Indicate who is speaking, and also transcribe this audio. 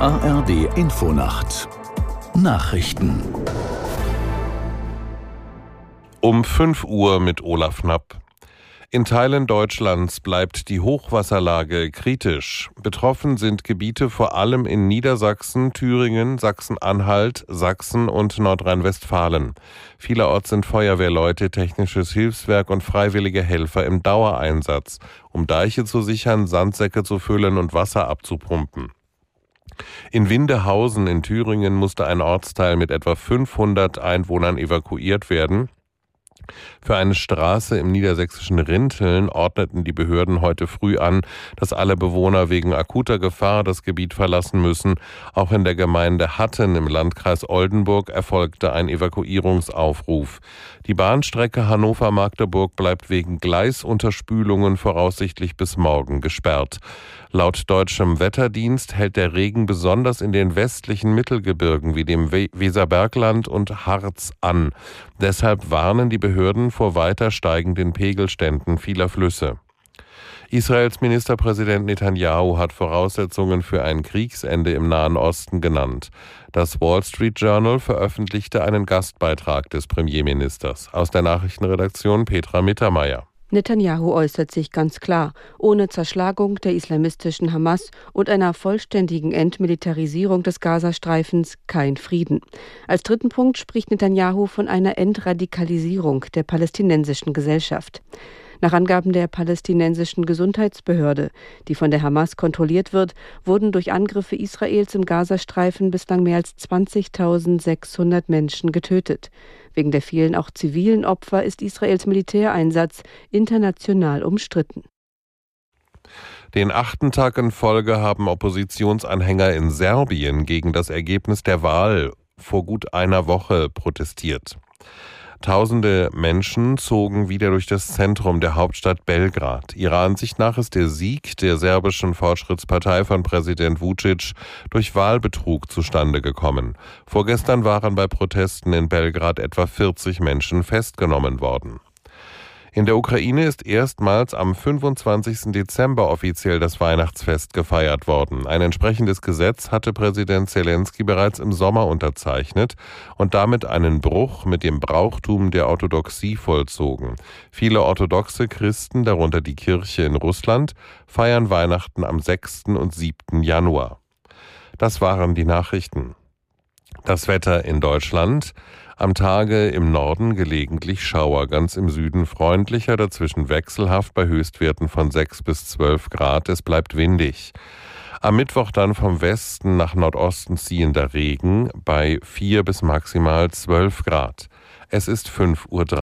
Speaker 1: ARD Infonacht Nachrichten
Speaker 2: Um 5 Uhr mit Olaf Knapp. In Teilen Deutschlands bleibt die Hochwasserlage kritisch. Betroffen sind Gebiete vor allem in Niedersachsen, Thüringen, Sachsen-Anhalt, Sachsen und Nordrhein-Westfalen. Vielerorts sind Feuerwehrleute, technisches Hilfswerk und freiwillige Helfer im Dauereinsatz, um Deiche zu sichern, Sandsäcke zu füllen und Wasser abzupumpen. In Windehausen in Thüringen musste ein Ortsteil mit etwa 500 Einwohnern evakuiert werden. Für eine Straße im niedersächsischen Rinteln ordneten die Behörden heute früh an, dass alle Bewohner wegen akuter Gefahr das Gebiet verlassen müssen. Auch in der Gemeinde Hatten im Landkreis Oldenburg erfolgte ein Evakuierungsaufruf. Die Bahnstrecke Hannover-Magdeburg bleibt wegen Gleisunterspülungen voraussichtlich bis morgen gesperrt. Laut deutschem Wetterdienst hält der Regen besonders in den westlichen Mittelgebirgen wie dem Weserbergland und Harz an. Deshalb warnen die Behörden vor weiter steigenden Pegelständen vieler Flüsse. Israels Ministerpräsident Netanyahu hat Voraussetzungen für ein Kriegsende im Nahen Osten genannt. Das Wall Street Journal veröffentlichte einen Gastbeitrag des Premierministers. Aus der Nachrichtenredaktion Petra Mittermeier.
Speaker 3: Netanyahu äußert sich ganz klar, ohne Zerschlagung der islamistischen Hamas und einer vollständigen Entmilitarisierung des Gazastreifens kein Frieden. Als dritten Punkt spricht Netanyahu von einer Entradikalisierung der palästinensischen Gesellschaft. Nach Angaben der palästinensischen Gesundheitsbehörde, die von der Hamas kontrolliert wird, wurden durch Angriffe Israels im Gazastreifen bislang mehr als 20.600 Menschen getötet. Wegen der vielen auch zivilen Opfer ist Israels Militäreinsatz international umstritten.
Speaker 2: Den achten Tag in Folge haben Oppositionsanhänger in Serbien gegen das Ergebnis der Wahl vor gut einer Woche protestiert. Tausende Menschen zogen wieder durch das Zentrum der Hauptstadt Belgrad. Ihrer Ansicht nach ist der Sieg der serbischen Fortschrittspartei von Präsident Vucic durch Wahlbetrug zustande gekommen. Vorgestern waren bei Protesten in Belgrad etwa 40 Menschen festgenommen worden. In der Ukraine ist erstmals am 25. Dezember offiziell das Weihnachtsfest gefeiert worden. Ein entsprechendes Gesetz hatte Präsident Zelensky bereits im Sommer unterzeichnet und damit einen Bruch mit dem Brauchtum der Orthodoxie vollzogen. Viele orthodoxe Christen, darunter die Kirche in Russland, feiern Weihnachten am 6. und 7. Januar. Das waren die Nachrichten. Das Wetter in Deutschland. Am Tage im Norden gelegentlich Schauer, ganz im Süden freundlicher, dazwischen wechselhaft bei Höchstwerten von 6 bis 12 Grad. Es bleibt windig. Am Mittwoch dann vom Westen nach Nordosten ziehender Regen bei 4 bis maximal 12 Grad. Es ist 5.03 Uhr.